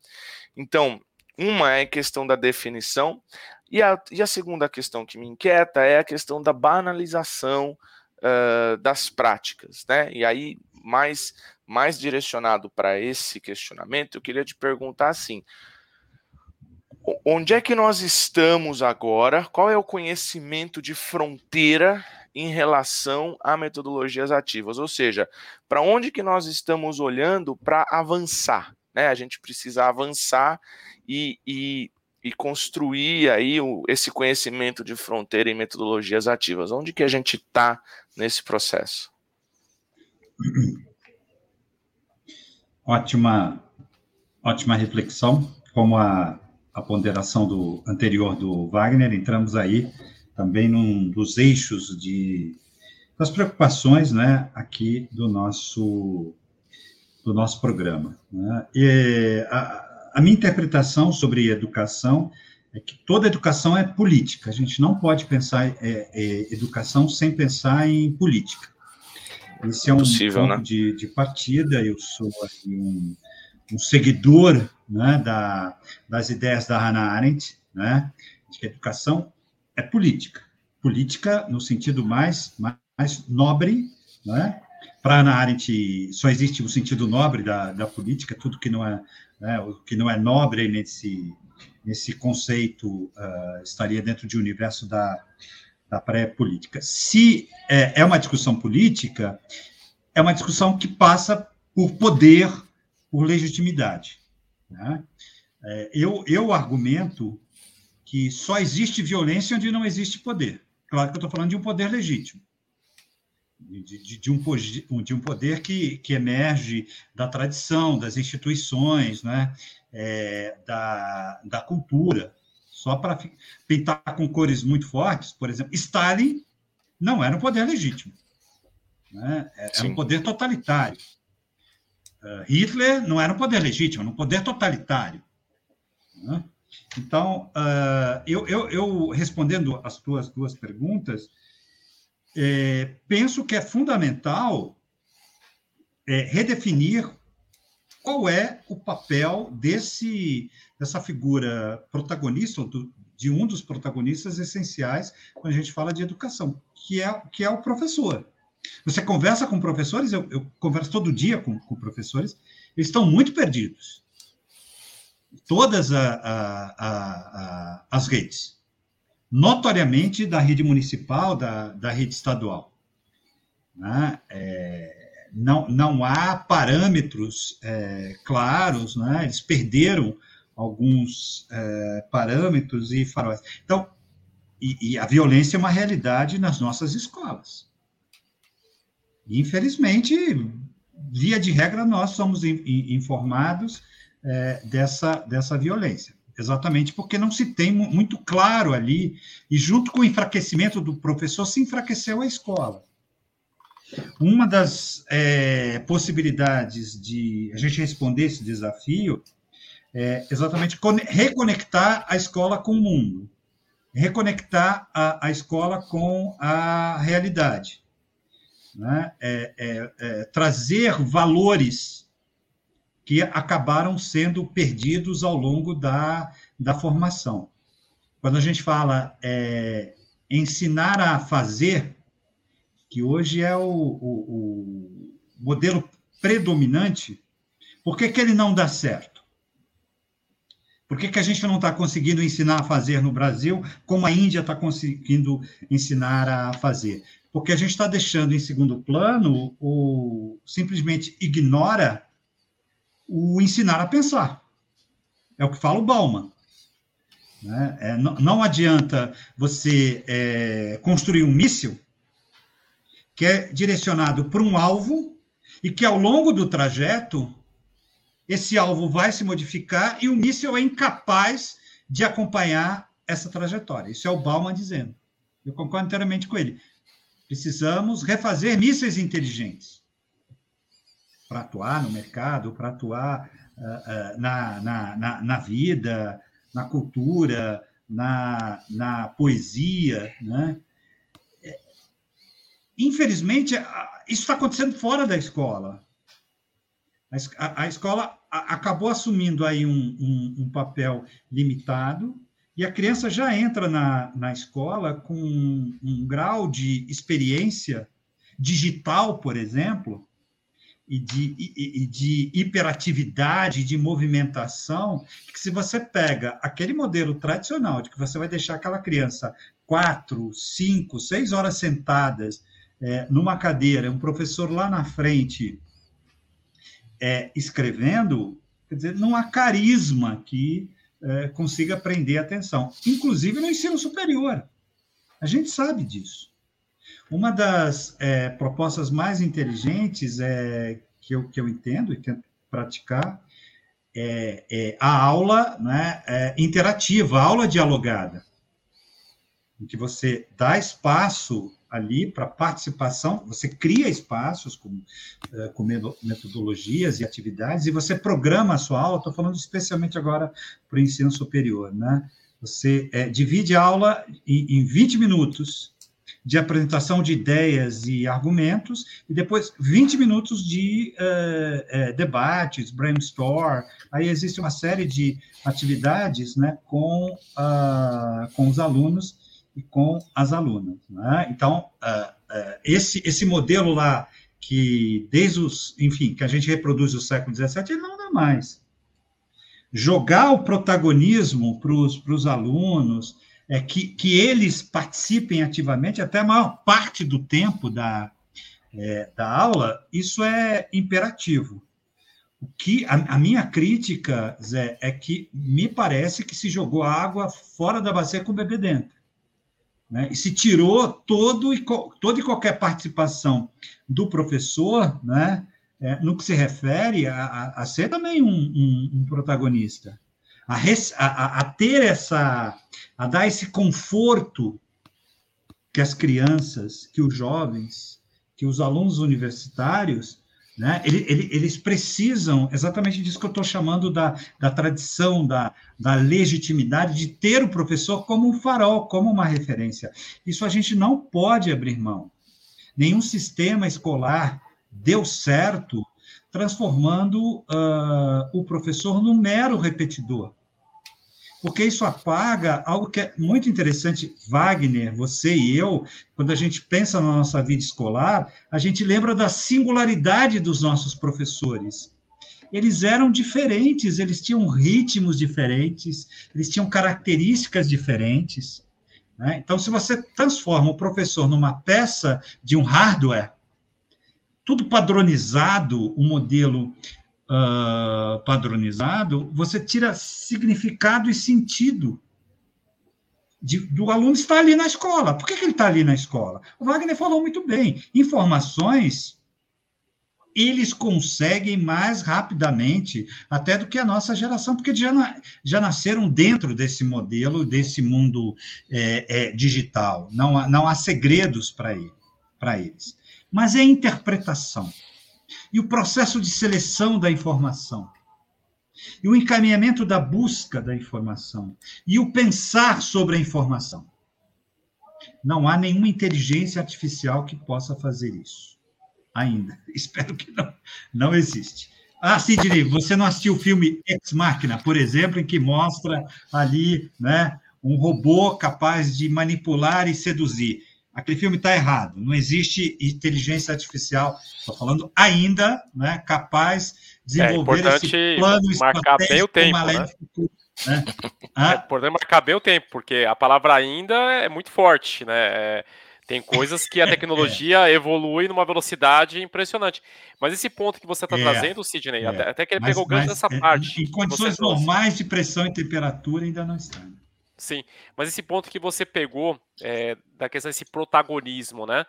Então, uma é questão da definição, e a, e a segunda questão que me inquieta é a questão da banalização uh, das práticas, né? E aí, mais, mais direcionado para esse questionamento, eu queria te perguntar assim: onde é que nós estamos agora? Qual é o conhecimento de fronteira em relação a metodologias ativas, ou seja, para onde que nós estamos olhando para avançar, né? A gente precisa avançar e, e, e construir aí o, esse conhecimento de fronteira em metodologias ativas. Onde que a gente está nesse processo? [clears throat] Ótima, ótima reflexão. Como a, a ponderação do anterior do Wagner, entramos aí também num dos eixos de, das preocupações, né, aqui do nosso, do nosso programa. Né? E a, a minha interpretação sobre educação é que toda educação é política. A gente não pode pensar é, é, educação sem pensar em política. Esse é um Possível, ponto né? de, de, partida. Eu sou um, um, seguidor né, da, das ideias da Hannah Arendt, né, de que a educação é política. Política no sentido mais, mais nobre, né? Para Hannah Arendt, só existe o sentido nobre da, da política, tudo que não é, né, o que não é nobre nesse, nesse conceito uh, estaria dentro de um universo da, da pré-política. Se é, é, uma discussão política, é uma discussão que passa por poder, por legitimidade. Né? É, eu, eu argumento que só existe violência onde não existe poder. Claro que eu estou falando de um poder legítimo. De, de, um, de um poder que, que emerge da tradição, das instituições, né? É, da, da cultura. Só para pintar com cores muito fortes, por exemplo, Stalin não era um poder legítimo. Né? Era Sim. um poder totalitário. Uh, Hitler não era um poder legítimo, era um poder totalitário. Né? Então, uh, eu, eu, eu, respondendo as tuas duas perguntas, é, penso que é fundamental é, redefinir qual é o papel desse, dessa figura protagonista, do, de um dos protagonistas essenciais quando a gente fala de educação, que é, que é o professor. Você conversa com professores, eu, eu converso todo dia com, com, professores, eles estão muito perdidos. Todas a, a, a, as redes, notoriamente da rede municipal, da, da rede estadual. Né? É, não, não há parâmetros é, claros, né? eles perderam alguns é, parâmetros e faróis. Então, e, e, a violência é uma realidade nas nossas escolas. Infelizmente, via de regra, nós somos in, in, informados é, dessa, dessa violência. Exatamente porque não se tem muito claro ali, e junto com o enfraquecimento do professor, se enfraqueceu a escola. Uma das é, possibilidades de a gente responder esse desafio é exatamente reconectar a escola com o mundo, reconectar a, a escola com a realidade, né? é, é, é, trazer valores que acabaram sendo perdidos ao longo da, da formação. Quando a gente fala é, ensinar a fazer, que hoje é o, o, o modelo predominante, por que, que ele não dá certo? Por que, que a gente não está conseguindo ensinar a fazer no Brasil como a Índia está conseguindo ensinar a fazer? Porque a gente está deixando em segundo plano ou simplesmente ignora o ensinar a pensar. É o que fala o Bauman. Né? É, não, não, adianta você é, construir um míssil que é direcionado para um alvo e que ao longo do trajeto esse alvo vai se modificar e o míssil é incapaz de acompanhar essa trajetória. Isso é o Bauman dizendo. Eu concordo inteiramente com ele. Precisamos refazer mísseis inteligentes para atuar no mercado, para atuar uh, uh, na, na, na, na, vida, na cultura, na, na poesia. Né? Infelizmente, isso está acontecendo fora da escola. A, a escola acabou assumindo aí um, um, um, papel limitado e a criança já entra na, na escola com um, um grau de experiência digital, por exemplo, e de, e, e de hiperatividade, de movimentação, que se você pega aquele modelo tradicional de que você vai deixar aquela criança quatro, cinco, seis horas sentadas é, numa cadeira, um professor lá na frente é, escrevendo, quer dizer, não há carisma que é, consiga prender a atenção, inclusive no ensino superior. A gente sabe disso. Uma das é, propostas mais inteligentes é, que, eu, que eu entendo e tento praticar é, é a aula né, é, interativa, a aula dialogada, em que você dá espaço ali para participação, você cria espaços com, eh, com metodologias e atividades, e você programa a sua aula, estou falando especialmente agora para o ensino superior, né? Você é, divide a aula em, em 20 minutos de apresentação de ideias e argumentos, e depois 20 minutos de uh, uh, debates, brainstorm. Aí existe uma série de atividades né, com, uh, com os alunos e com as alunas. Né? Então, esse, esse modelo lá, que desde os, enfim, que a gente reproduz do século XVII, ele não dá mais. Jogar o protagonismo para os alunos, é, que, que eles participem ativamente, até a maior parte do tempo da, é, da aula, isso é imperativo. O que a, a, minha crítica, Zé, é que me parece que se jogou água fora da bacia com o bebê dentro. Né? E se tirou todo e, toda e qualquer participação do professor né? É, no que se refere a, a, a ser também um, um, um protagonista a, a, a ter essa, a dar esse conforto que as crianças, que os jovens, que os alunos universitários, né, eles precisam exatamente disso que eu estou chamando da, da tradição, da, da legitimidade, de ter o professor como um farol, como uma referência. Isso a gente não pode abrir mão. Nenhum sistema escolar deu certo transformando uh, o professor num mero repetidor porque isso apaga algo que é muito interessante. Wagner, você e eu, quando a gente pensa na nossa vida escolar, a gente lembra da singularidade dos nossos professores. Eles eram diferentes, eles tinham ritmos diferentes, eles tinham características diferentes. Né? Então, se você transforma o professor numa peça de um hardware, tudo padronizado, um modelo uh, padronizado, você tira significado e sentido de, do aluno estar ali na escola. Por que, que ele está ali na escola? O Wagner falou muito bem. Informações eles conseguem mais rapidamente até do que a nossa geração, porque já, já nasceram dentro desse modelo, desse mundo é, é, digital. Não há, não há segredos para ele, eles. Mas é interpretação e o processo de seleção da informação, e o encaminhamento da busca da informação, e o pensar sobre a informação. Não há nenhuma inteligência artificial que possa fazer isso. Ainda. [laughs] Espero que não, não existe. Ah, Sidney, você não assistiu o filme Ex Machina, por exemplo, em que mostra ali né, um robô capaz de manipular e seduzir aquele filme está errado. Não existe inteligência artificial, estou falando ainda, né, capaz de é desenvolver é esse plano marcar bem o tempo, né? né? É importante marcar bem o tempo, porque a palavra ainda é muito forte, né? É, tem coisas que a [laughs] é, tecnologia é. evolui numa velocidade impressionante. Mas esse ponto que você está é, trazendo, Sidney, até, até, que ele mas, pegou gancho nessa é, parte. Em condições normais de pressão e temperatura ainda não está. Sim, mas esse ponto que você pegou é, da questão desse protagonismo, né?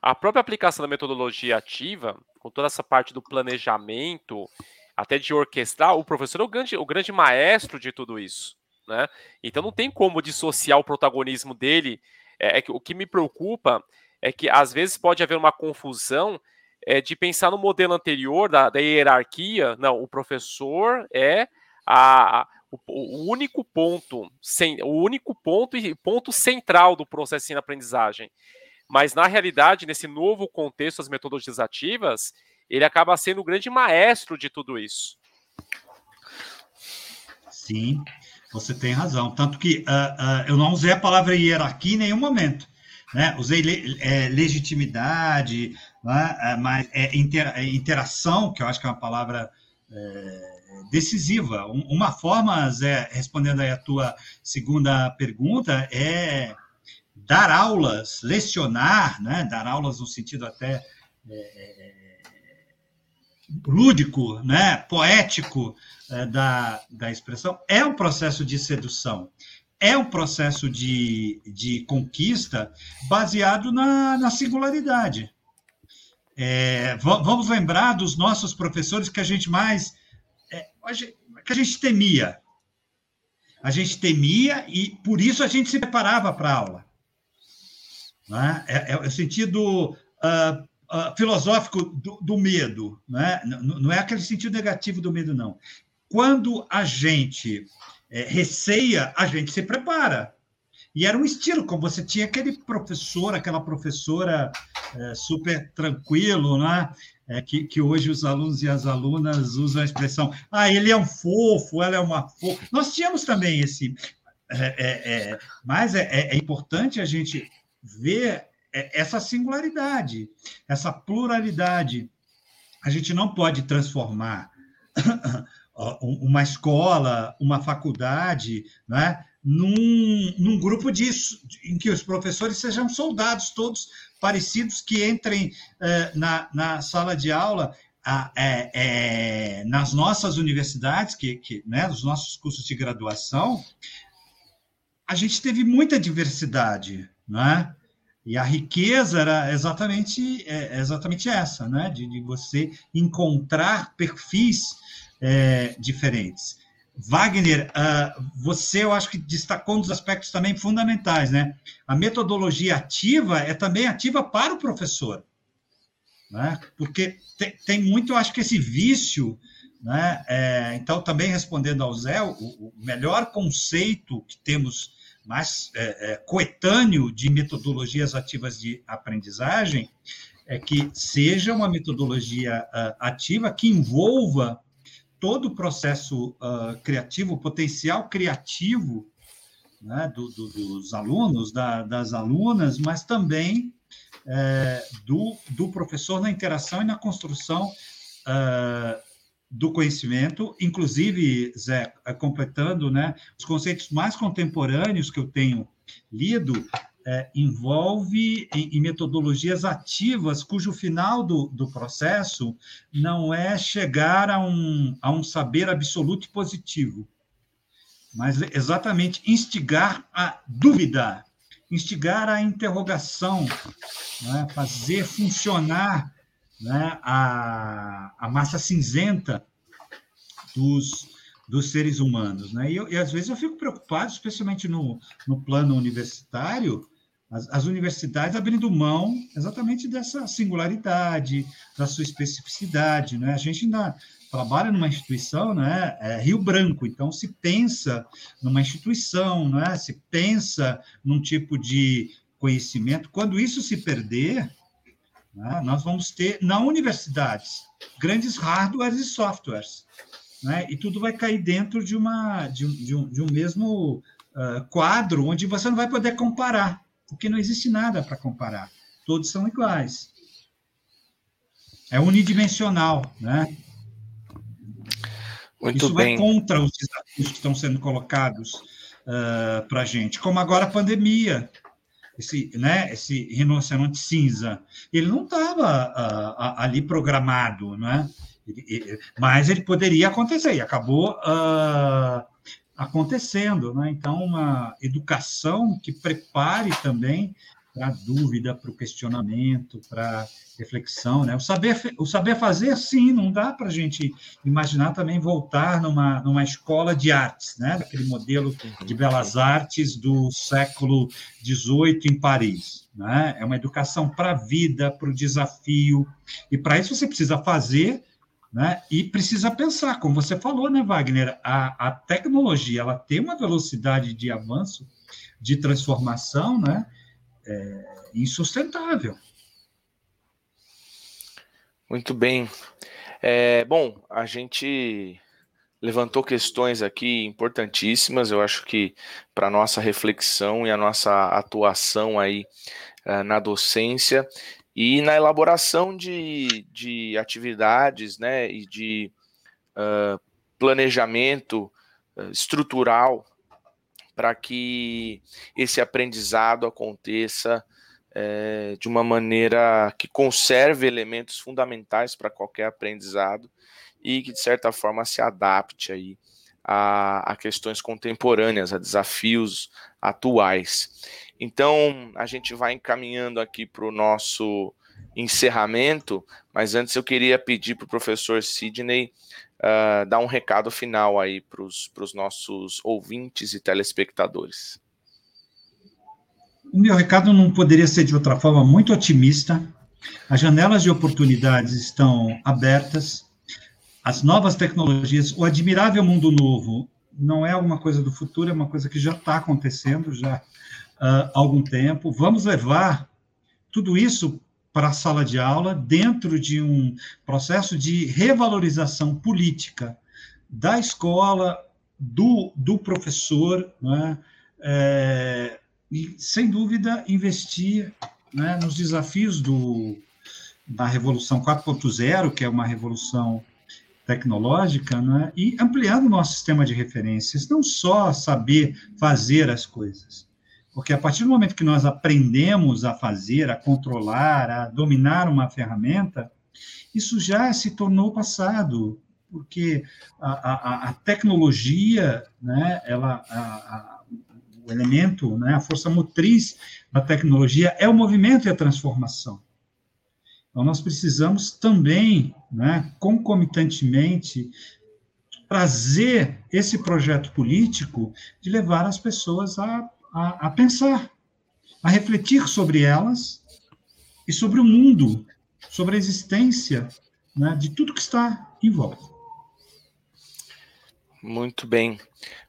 A própria aplicação da metodologia ativa, com toda essa parte do planejamento, até de orquestrar, o professor é o grande, o grande maestro de tudo isso, né? Então não tem como dissociar o protagonismo dele. É, é que o que me preocupa é que às vezes pode haver uma confusão é, de pensar no modelo anterior da, da hierarquia. Não, o professor é a, o, o, único ponto, sem, o único ponto e ponto central do processo de aprendizagem. Mas na realidade, nesse novo contexto das metodologias ativas, ele acaba sendo o grande maestro de tudo isso. Sim, você tem razão. Tanto que uh, uh, eu não usei a palavra hierarquia em nenhum momento. Né? Usei le, é, legitimidade, né? mas é, inter, é, interação, que eu acho que é uma palavra decisiva. Uma forma, Zé, respondendo aí a tua segunda pergunta, é dar aulas, lecionar, né? dar aulas no sentido até é, é, lúdico, né? poético é, da, da expressão, é um processo de sedução. É um processo de, de conquista baseado na, na singularidade. É, vamos lembrar dos nossos professores que a gente mais é, que a gente temia. A gente temia e por isso a gente se preparava para a aula. Né? É, é, o sentido uh, uh, filosófico do, do medo. Né? Não, não é aquele sentido negativo do medo, não. Quando a gente é, receia, a gente se prepara. E era um estilo, como você tinha aquele professor, aquela professora é, super tranquilo, né? É, que, que hoje os alunos e as alunas usam a expressão, ah, ele é um fofo, ela é uma fofa. Nós tínhamos também esse. É, é, é mas é, é, importante a gente ver essa singularidade, essa pluralidade. A gente não pode transformar [laughs] uma escola, uma faculdade, né, num, num grupo disso, em que os professores sejam soldados todos parecidos que entrem eh, na, na sala de aula é, é, nas nossas universidades, que, que, né, nos nossos cursos de graduação, a gente teve muita diversidade, né? E a riqueza era exatamente, é, exatamente essa, né? De, de você encontrar perfis é, diferentes. Wagner, uh, você eu acho que destacou um dos aspectos também fundamentais, né? A metodologia ativa é também ativa para o professor, né? Porque tem, tem muito, eu acho que esse vício, né? É, então, também respondendo ao Zé, o, o melhor conceito que temos mais é, é, coetâneo de metodologias ativas de aprendizagem é que seja uma metodologia uh, ativa que envolva todo o processo uh, criativo, o potencial criativo né, do, do, dos alunos, da, das alunas, mas também é, do, do professor na interação e na construção uh, do conhecimento, inclusive, Zé, completando, né, os conceitos mais contemporâneos que eu tenho lido é, envolve em, em, metodologias ativas, cujo final do, do processo não é chegar a um, a um saber absoluto e positivo, mas exatamente instigar a dúvida, instigar a interrogação, né, fazer funcionar né, a, a massa cinzenta dos, dos seres humanos. Né? E, eu, e, às vezes eu fico preocupado, especialmente no, no plano universitário, as, as, universidades abrindo mão exatamente dessa singularidade, da sua especificidade. Né? A gente ainda trabalha numa instituição, né? É Rio Branco, então se pensa numa instituição, né? se pensa num tipo de conhecimento. Quando isso se perder, né? nós vamos ter, na universidades, grandes hardwares e softwares. Né? E tudo vai cair dentro de, uma, de, um, de um, de um mesmo uh, quadro, onde você não vai poder comparar porque não existe nada para comparar. Todos são iguais. É unidimensional, né? Muito Isso bem. vai contra os desafios que estão sendo colocados uh, para a gente, como agora a pandemia. Esse, né, esse rinoceronte cinza, ele não estava uh, ali programado, né? Mas ele poderia acontecer, e acabou uh, acontecendo. Né? Então, uma educação que prepare também para a dúvida, para o questionamento, para reflexão. Né? O, saber, o saber fazer, sim, não dá para a gente imaginar também voltar numa, numa escola de artes, né? aquele modelo de belas artes do século XVIII em Paris. Né? É uma educação para a vida, para o desafio, e para isso você precisa fazer né? E precisa pensar, como você falou, né, Wagner? A, a tecnologia ela tem uma velocidade de avanço, de transformação, né? É, insustentável. Muito bem. É, bom, a gente levantou questões aqui importantíssimas, eu acho que para nossa reflexão e a nossa atuação aí uh, na docência e na elaboração de, de atividades né, e de uh, planejamento estrutural para que esse aprendizado aconteça é, de uma maneira que conserve elementos fundamentais para qualquer aprendizado e que, de certa forma, se adapte aí a, a questões contemporâneas, a desafios atuais. Então, a gente vai encaminhando aqui para o nosso encerramento, mas antes eu queria pedir para o professor Sidney uh, dar um recado final aí para os nossos ouvintes e telespectadores. Meu recado não poderia ser de outra forma, muito otimista. As janelas de oportunidades estão abertas, as novas tecnologias, o admirável mundo novo não é alguma coisa do futuro, é uma coisa que já está acontecendo já uh, algum tempo. Vamos levar tudo isso para a sala de aula dentro de um processo de revalorização política da escola, do, do professor, né? é, e, sem dúvida, investir né, nos desafios do, da Revolução 4.0, que é uma revolução tecnológica, né, e ampliando o nosso sistema de referências, não só saber fazer as coisas, porque a partir do momento que nós aprendemos a fazer, a controlar, a dominar uma ferramenta, isso já se tornou passado, porque a, a, a tecnologia, né, ela, a, o elemento, né, a força motriz da tecnologia é o movimento e a transformação. Então, nós precisamos também, né, concomitantemente, trazer esse projeto político de levar as pessoas a, a, a pensar, a refletir sobre elas e sobre o mundo, sobre a existência né, de tudo que está em volta. Muito bem.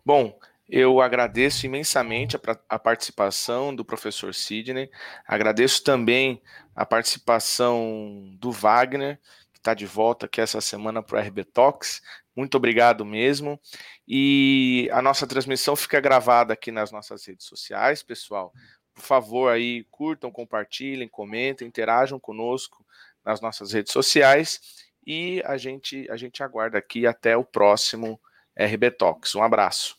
Bom, eu agradeço imensamente a, a, participação do professor Sidney, agradeço também a participação do Wagner, que está de volta aqui essa semana para o RB Talks. Muito obrigado mesmo. E a nossa transmissão fica gravada aqui nas nossas redes sociais, pessoal. Por favor, aí curtam, compartilhem, comentem, interajam conosco nas nossas redes sociais. E a gente, a gente aguarda aqui até o próximo RB Talks. Um abraço.